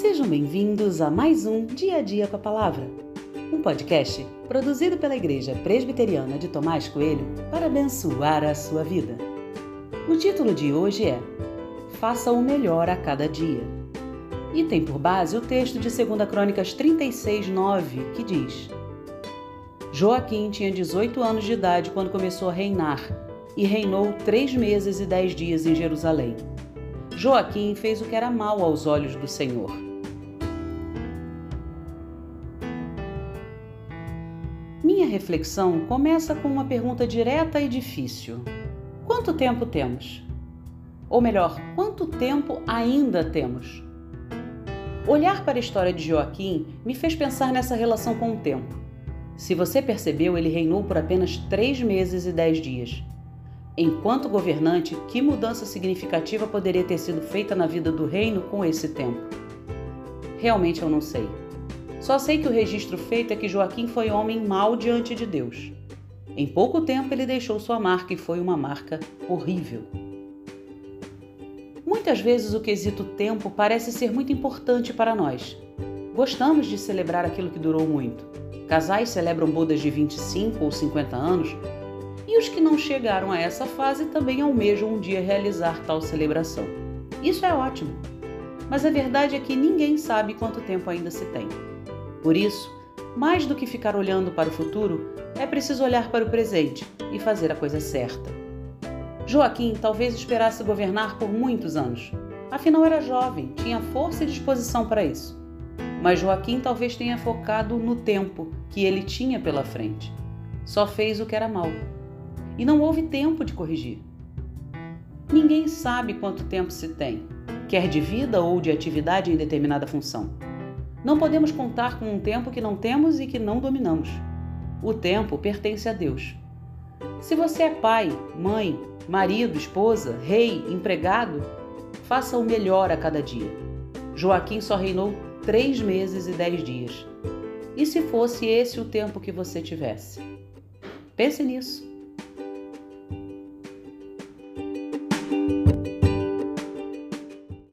Sejam bem-vindos a mais um Dia a Dia com a Palavra, um podcast produzido pela Igreja Presbiteriana de Tomás Coelho para abençoar a sua vida. O título de hoje é Faça o melhor a cada dia. E tem por base o texto de 2 Crônicas 36, 9, que diz: Joaquim tinha 18 anos de idade quando começou a reinar e reinou três meses e dez dias em Jerusalém. Joaquim fez o que era mal aos olhos do Senhor. Minha reflexão começa com uma pergunta direta e difícil: Quanto tempo temos? Ou melhor, quanto tempo ainda temos? Olhar para a história de Joaquim me fez pensar nessa relação com o tempo. Se você percebeu, ele reinou por apenas três meses e dez dias. Enquanto governante, que mudança significativa poderia ter sido feita na vida do reino com esse tempo? Realmente eu não sei. Só sei que o registro feito é que Joaquim foi homem mau diante de Deus. Em pouco tempo ele deixou sua marca e foi uma marca horrível. Muitas vezes o quesito tempo parece ser muito importante para nós. Gostamos de celebrar aquilo que durou muito. Casais celebram bodas de 25 ou 50 anos e os que não chegaram a essa fase também almejam um dia realizar tal celebração. Isso é ótimo, mas a verdade é que ninguém sabe quanto tempo ainda se tem. Por isso, mais do que ficar olhando para o futuro, é preciso olhar para o presente e fazer a coisa certa. Joaquim talvez esperasse governar por muitos anos. Afinal, era jovem, tinha força e disposição para isso. Mas Joaquim talvez tenha focado no tempo que ele tinha pela frente. Só fez o que era mal e não houve tempo de corrigir. Ninguém sabe quanto tempo se tem, quer de vida ou de atividade em determinada função. Não podemos contar com um tempo que não temos e que não dominamos. O tempo pertence a Deus. Se você é pai, mãe, marido, esposa, rei, empregado, faça o melhor a cada dia. Joaquim só reinou três meses e dez dias. E se fosse esse o tempo que você tivesse? Pense nisso.